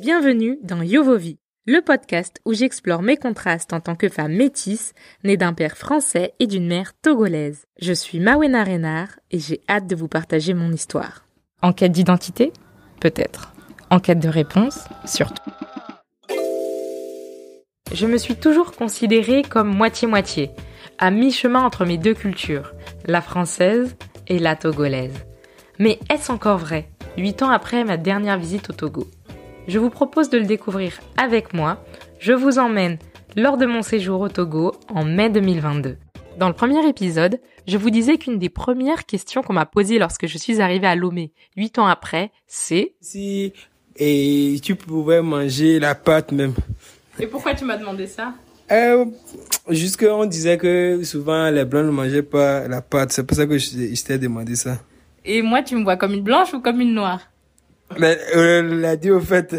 Bienvenue dans Yovovi, le podcast où j'explore mes contrastes en tant que femme métisse, née d'un père français et d'une mère togolaise. Je suis Mawena Renard et j'ai hâte de vous partager mon histoire. En quête d'identité Peut-être. En quête de réponse Surtout. Je me suis toujours considérée comme moitié-moitié, à mi-chemin entre mes deux cultures, la française et la togolaise. Mais est-ce encore vrai, huit ans après ma dernière visite au Togo? Je vous propose de le découvrir avec moi. Je vous emmène lors de mon séjour au Togo en mai 2022. Dans le premier épisode, je vous disais qu'une des premières questions qu'on m'a posées lorsque je suis arrivée à Lomé huit ans après, c'est Si et tu pouvais manger la pâte même. Et pourquoi tu m'as demandé ça? Euh, jusque on disait que souvent les blancs ne mangeaient pas la pâte. C'est pour ça que je, je t'ai demandé ça. Et moi, tu me vois comme une blanche ou comme une noire? Mais euh, l'a dit au fait.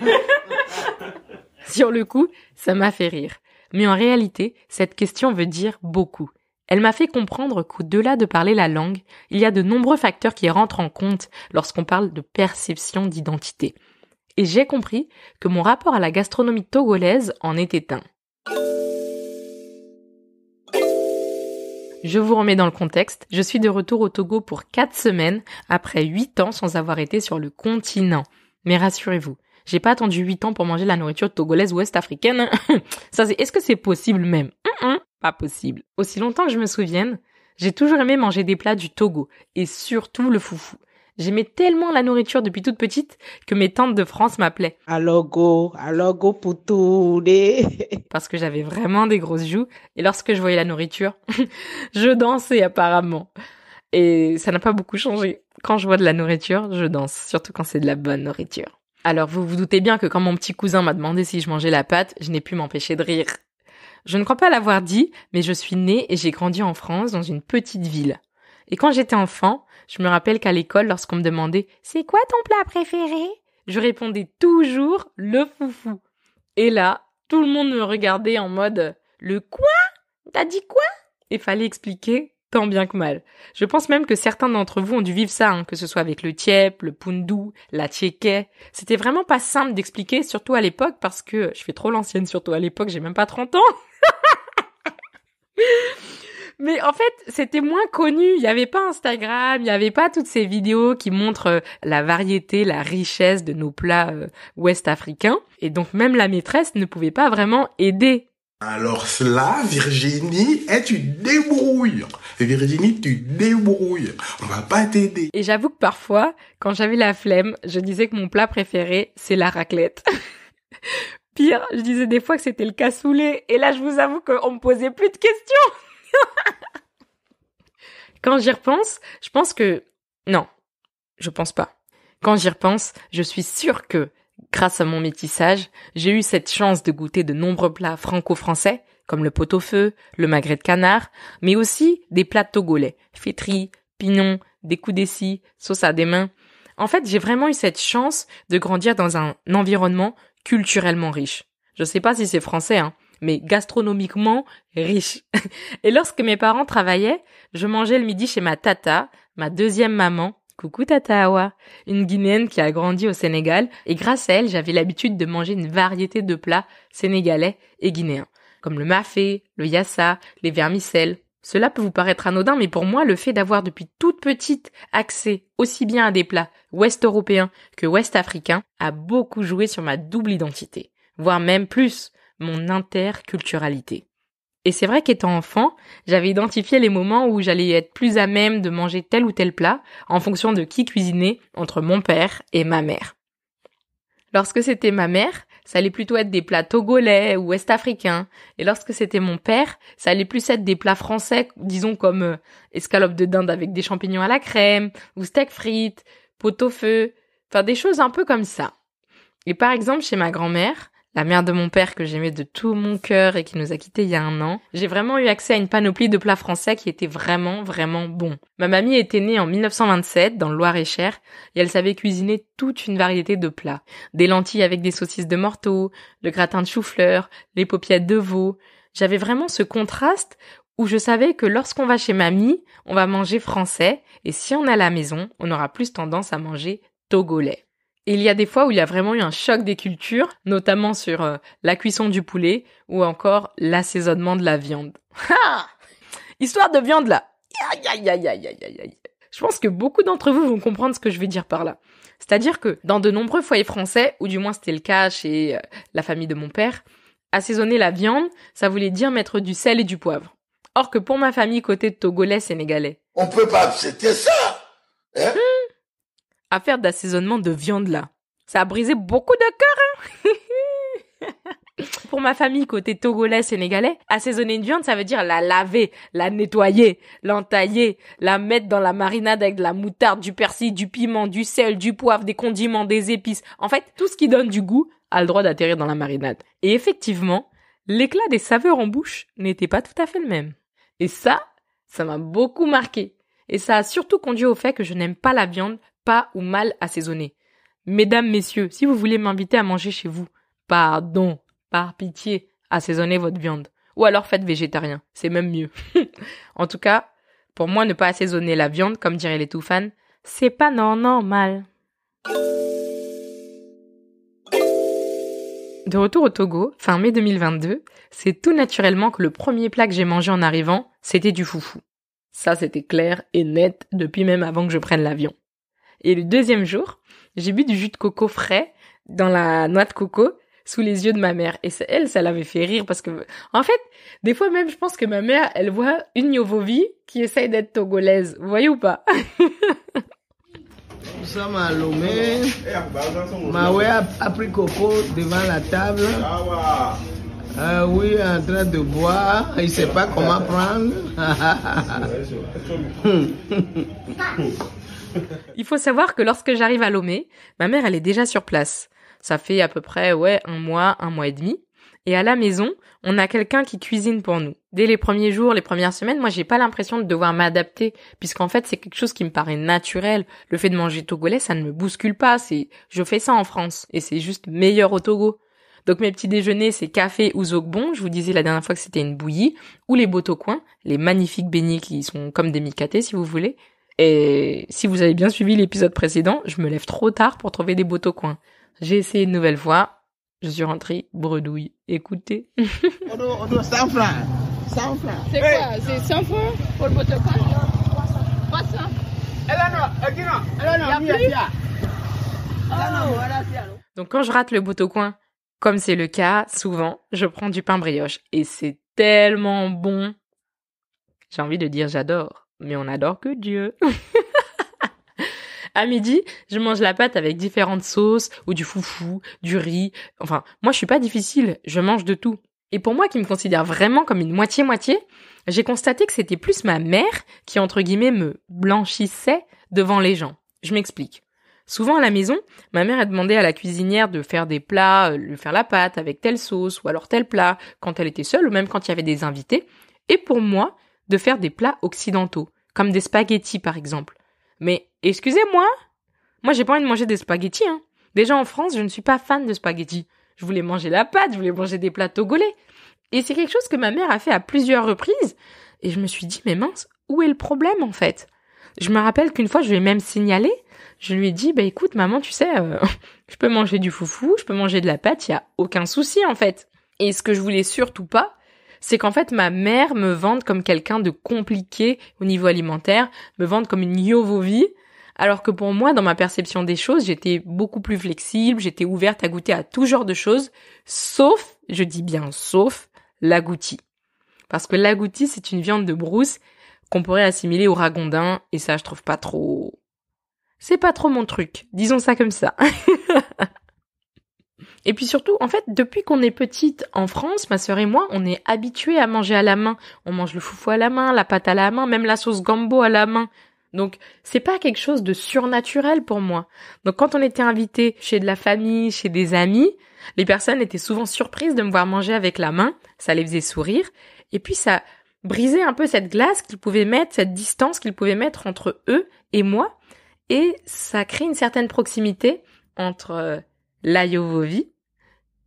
Sur le coup, ça m'a fait rire. Mais en réalité, cette question veut dire beaucoup. Elle m'a fait comprendre qu'au-delà de parler la langue, il y a de nombreux facteurs qui rentrent en compte lorsqu'on parle de perception d'identité. Et j'ai compris que mon rapport à la gastronomie togolaise en était un. Je vous remets dans le contexte. Je suis de retour au Togo pour 4 semaines après 8 ans sans avoir été sur le continent. Mais rassurez-vous, j'ai pas attendu 8 ans pour manger la nourriture togolaise ou ouest-africaine. Ça c'est, est-ce que c'est possible même? Hum, hum, pas possible. Aussi longtemps que je me souvienne, j'ai toujours aimé manger des plats du Togo et surtout le foufou. J'aimais tellement la nourriture depuis toute petite que mes tantes de France m'appelaient Alogo, alogo putude. parce que j'avais vraiment des grosses joues et lorsque je voyais la nourriture, je dansais apparemment. Et ça n'a pas beaucoup changé. Quand je vois de la nourriture, je danse, surtout quand c'est de la bonne nourriture. Alors vous vous doutez bien que quand mon petit cousin m'a demandé si je mangeais la pâte, je n'ai pu m'empêcher de rire. Je ne crois pas l'avoir dit, mais je suis née et j'ai grandi en France dans une petite ville. Et quand j'étais enfant, je me rappelle qu'à l'école, lorsqu'on me demandait C'est quoi ton plat préféré? je répondais toujours le foufou. Et là, tout le monde me regardait en mode Le quoi? T'as dit quoi? Et fallait expliquer tant bien que mal. Je pense même que certains d'entre vous ont dû vivre ça, hein, que ce soit avec le tiep, le pundu, la tchéké. C'était vraiment pas simple d'expliquer, surtout à l'époque, parce que je fais trop l'ancienne, surtout à l'époque, j'ai même pas 30 ans. Mais en fait, c'était moins connu. Il n'y avait pas Instagram, il n'y avait pas toutes ces vidéos qui montrent euh, la variété, la richesse de nos plats euh, ouest-africains. Et donc même la maîtresse ne pouvait pas vraiment aider. Alors cela, Virginie, tu débrouilles. Virginie, tu débrouilles. On va pas t'aider. Et j'avoue que parfois, quand j'avais la flemme, je disais que mon plat préféré, c'est la raclette. Pire, je disais des fois que c'était le cassoulet. Et là, je vous avoue qu'on me posait plus de questions. Quand j'y repense, je pense que... Non, je pense pas. Quand j'y repense, je suis sûre que, grâce à mon métissage, j'ai eu cette chance de goûter de nombreux plats franco-français, comme le pot-au-feu, le magret de canard, mais aussi des plats togolais, fétri, pignon, des coups d'essie, sauce à des mains. En fait, j'ai vraiment eu cette chance de grandir dans un environnement culturellement riche. Je sais pas si c'est français, hein, mais gastronomiquement riche. Et lorsque mes parents travaillaient, je mangeais le midi chez ma tata, ma deuxième maman, coucou tata Awa, une Guinéenne qui a grandi au Sénégal, et grâce à elle, j'avais l'habitude de manger une variété de plats sénégalais et guinéens, comme le mafé, le yassa, les vermicelles. Cela peut vous paraître anodin, mais pour moi, le fait d'avoir depuis toute petite accès aussi bien à des plats ouest-européens que ouest-africains a beaucoup joué sur ma double identité, voire même plus mon interculturalité. Et c'est vrai qu'étant enfant, j'avais identifié les moments où j'allais être plus à même de manger tel ou tel plat en fonction de qui cuisinait entre mon père et ma mère. Lorsque c'était ma mère, ça allait plutôt être des plats togolais ou ouest-africains. Et lorsque c'était mon père, ça allait plus être des plats français, disons comme euh, escalope de dinde avec des champignons à la crème, ou steak frites, pot-au-feu, enfin des choses un peu comme ça. Et par exemple, chez ma grand-mère, la mère de mon père que j'aimais de tout mon cœur et qui nous a quittés il y a un an, j'ai vraiment eu accès à une panoplie de plats français qui étaient vraiment, vraiment bons. Ma mamie était née en 1927 dans le Loir-et-Cher et elle savait cuisiner toute une variété de plats. Des lentilles avec des saucisses de morteau, le gratin de chou-fleur, les paupiètes de veau. J'avais vraiment ce contraste où je savais que lorsqu'on va chez mamie, on va manger français et si on est à la maison, on aura plus tendance à manger togolais. Et il y a des fois où il y a vraiment eu un choc des cultures, notamment sur euh, la cuisson du poulet ou encore l'assaisonnement de la viande. Ha Histoire de viande là. Aïe, aïe, aïe. Je pense que beaucoup d'entre vous vont comprendre ce que je vais dire par là. C'est-à-dire que dans de nombreux foyers français, ou du moins c'était le cas chez euh, la famille de mon père, assaisonner la viande, ça voulait dire mettre du sel et du poivre. Or que pour ma famille côté de Togolais sénégalais, On peut pas accepter ça. Hein? Affaire d'assaisonnement de viande là, ça a brisé beaucoup de cœurs. Hein pour ma famille côté Togolais sénégalais, assaisonner une viande, ça veut dire la laver, la nettoyer, l'entailler, la mettre dans la marinade avec de la moutarde, du persil, du piment, du sel, du poivre, des condiments, des épices. En fait, tout ce qui donne du goût a le droit d'atterrir dans la marinade. Et effectivement, l'éclat des saveurs en bouche n'était pas tout à fait le même. Et ça, ça m'a beaucoup marqué. Et ça a surtout conduit au fait que je n'aime pas la viande pas ou mal assaisonnée. Mesdames, messieurs, si vous voulez m'inviter à manger chez vous, pardon, par pitié, assaisonnez votre viande. Ou alors faites végétarien, c'est même mieux. en tout cas, pour moi, ne pas assaisonner la viande, comme diraient les tout fans, c'est pas normal. De retour au Togo, fin mai 2022, c'est tout naturellement que le premier plat que j'ai mangé en arrivant, c'était du foufou. Ça, c'était clair et net depuis même avant que je prenne l'avion. Et le deuxième jour, j'ai bu du jus de coco frais dans la noix de coco sous les yeux de ma mère. Et c'est elle, ça l'avait fait rire parce que, en fait, des fois même, je pense que ma mère, elle voit une Yovovi qui essaye d'être togolaise. Vous voyez ou pas? Nous sommes à Lomé. Maoué a, a pris Coco devant la table. Euh, oui, en train de boire. Il sait pas comment prendre. Il faut savoir que lorsque j'arrive à Lomé, ma mère, elle est déjà sur place. Ça fait à peu près, ouais, un mois, un mois et demi. Et à la maison, on a quelqu'un qui cuisine pour nous. Dès les premiers jours, les premières semaines, moi, j'ai pas l'impression de devoir m'adapter, puisqu'en fait, c'est quelque chose qui me paraît naturel. Le fait de manger togolais, ça ne me bouscule pas. C'est, je fais ça en France, et c'est juste meilleur au Togo. Donc mes petits déjeuners, c'est café ou zogbon. Je vous disais la dernière fois que c'était une bouillie, ou les botocoins, les magnifiques beignets qui sont comme des micatés, si vous voulez. Et si vous avez bien suivi l'épisode précédent, je me lève trop tard pour trouver des botocoins. J'ai essayé une nouvelle fois. Je suis rentrée bredouille. Écoutez. On doit, on doit 100 francs. 100 francs. C'est quoi? C'est 100 francs pour le botocoin 300 Alors, non, Y a viens, plus? Viens. Alors, non, voilà, c'est alors. Donc quand je rate le botocoin, comme c'est le cas souvent, je prends du pain brioche. Et c'est tellement bon. J'ai envie de dire j'adore. Mais on adore que Dieu. À midi, je mange la pâte avec différentes sauces ou du foufou, du riz. Enfin, moi je suis pas difficile, je mange de tout. Et pour moi qui me considère vraiment comme une moitié-moitié, j'ai constaté que c'était plus ma mère qui entre guillemets me blanchissait devant les gens. Je m'explique. Souvent à la maison, ma mère a demandé à la cuisinière de faire des plats, euh, lui faire la pâte avec telle sauce ou alors tel plat quand elle était seule ou même quand il y avait des invités. Et pour moi, de faire des plats occidentaux, comme des spaghettis par exemple. Mais excusez-moi, moi j'ai pas envie de manger des spaghettis. Hein. Déjà en France, je ne suis pas fan de spaghettis. Je voulais manger la pâte, je voulais manger des plats togolais. Et c'est quelque chose que ma mère a fait à plusieurs reprises. Et je me suis dit, mais mince, où est le problème en fait? Je me rappelle qu'une fois, je lui ai même signalé. Je lui ai dit, bah écoute maman, tu sais, euh, je peux manger du foufou, je peux manger de la pâte, il y a aucun souci en fait. Et ce que je voulais surtout pas, c'est qu'en fait ma mère me vende comme quelqu'un de compliqué au niveau alimentaire, me vende comme une yovovi, alors que pour moi, dans ma perception des choses, j'étais beaucoup plus flexible, j'étais ouverte à goûter à tout genre de choses, sauf, je dis bien sauf, l'agouti. Parce que l'agouti, c'est une viande de brousse qu'on pourrait assimiler au ragondin, et ça, je trouve pas trop... C'est pas trop mon truc, disons ça comme ça. Et puis surtout, en fait, depuis qu'on est petite en France, ma sœur et moi, on est habitués à manger à la main. On mange le foufou à la main, la pâte à la main, même la sauce gambo à la main. Donc, c'est pas quelque chose de surnaturel pour moi. Donc, quand on était invité chez de la famille, chez des amis, les personnes étaient souvent surprises de me voir manger avec la main. Ça les faisait sourire. Et puis, ça brisait un peu cette glace qu'ils pouvaient mettre, cette distance qu'ils pouvaient mettre entre eux et moi. Et ça crée une certaine proximité entre euh, la Yovovi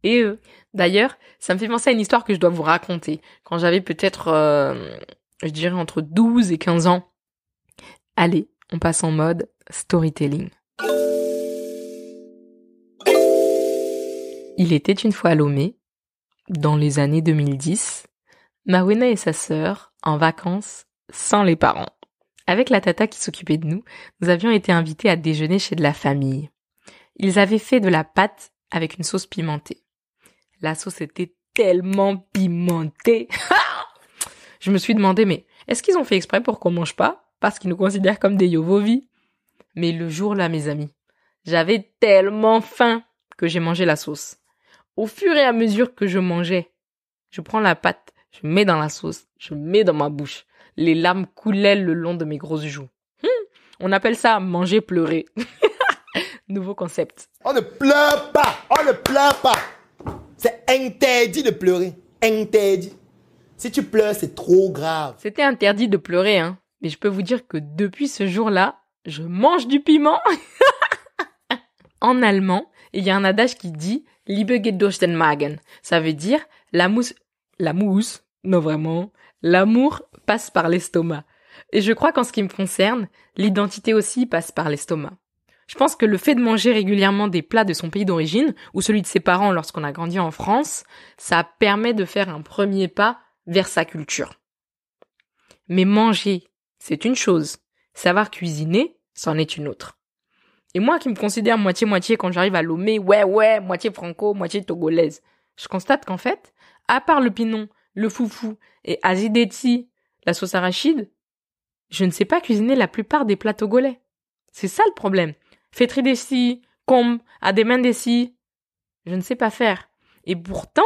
et eux. D'ailleurs, ça me fait penser à une histoire que je dois vous raconter. Quand j'avais peut-être, euh, je dirais, entre 12 et 15 ans. Allez, on passe en mode storytelling. Il était une fois à Lomé, dans les années 2010, Mawena et sa sœur en vacances sans les parents. Avec la tata qui s'occupait de nous, nous avions été invités à déjeuner chez de la famille. Ils avaient fait de la pâte avec une sauce pimentée. La sauce était tellement pimentée. Je me suis demandé, mais est-ce qu'ils ont fait exprès pour qu'on mange pas? Parce qu'ils nous considèrent comme des yovovis Mais le jour-là, mes amis, j'avais tellement faim que j'ai mangé la sauce. Au fur et à mesure que je mangeais, je prends la pâte, je mets dans la sauce, je mets dans ma bouche. Les larmes coulaient le long de mes grosses joues. Hum, on appelle ça manger pleurer. Nouveau concept. On ne pleure pas, on ne pleure pas. C'est interdit de pleurer, interdit. Si tu pleures, c'est trop grave. C'était interdit de pleurer, hein. Mais je peux vous dire que depuis ce jour-là, je mange du piment. en allemand, il y a un adage qui dit Liebe geht durch den Magen. Ça veut dire la mousse, non vraiment, l'amour passe par l'estomac. Et je crois qu'en ce qui me concerne, l'identité aussi passe par l'estomac. Je pense que le fait de manger régulièrement des plats de son pays d'origine ou celui de ses parents lorsqu'on a grandi en France, ça permet de faire un premier pas vers sa culture. Mais manger, c'est une chose. Savoir cuisiner, c'en est une autre. Et moi qui me considère moitié-moitié quand j'arrive à Lomé, ouais, ouais, moitié franco, moitié togolaise, je constate qu'en fait, à part le pinon, le foufou et azideti, la sauce arachide, je ne sais pas cuisiner la plupart des plats togolais. C'est ça le problème. Fétri desi, com, ademendesi, je ne sais pas faire. Et pourtant,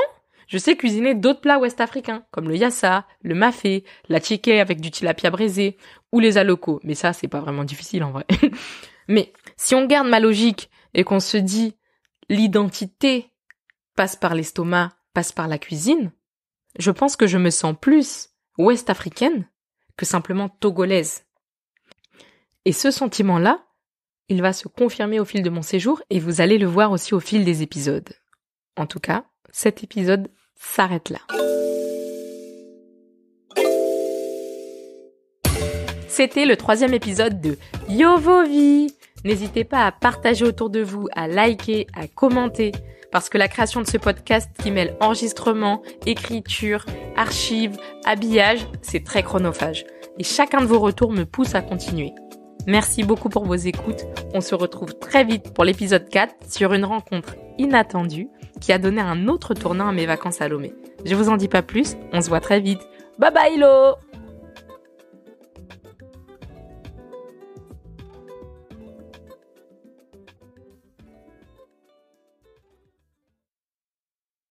je sais cuisiner d'autres plats ouest-africains, comme le yassa, le mafé, la chique avec du tilapia braisé, ou les alocos. Mais ça, c'est pas vraiment difficile en vrai. Mais si on garde ma logique et qu'on se dit l'identité passe par l'estomac, passe par la cuisine, je pense que je me sens plus ouest-africaine que simplement togolaise. Et ce sentiment-là, il va se confirmer au fil de mon séjour et vous allez le voir aussi au fil des épisodes. En tout cas, cet épisode s'arrête là. C'était le troisième épisode de Yovovi. N'hésitez pas à partager autour de vous, à liker, à commenter, parce que la création de ce podcast qui mêle enregistrement, écriture, archives, habillage, c'est très chronophage. Et chacun de vos retours me pousse à continuer. Merci beaucoup pour vos écoutes. On se retrouve très vite pour l'épisode 4 sur une rencontre inattendue qui a donné un autre tournant à mes vacances à Lomé. Je vous en dis pas plus, on se voit très vite. Bye bye lo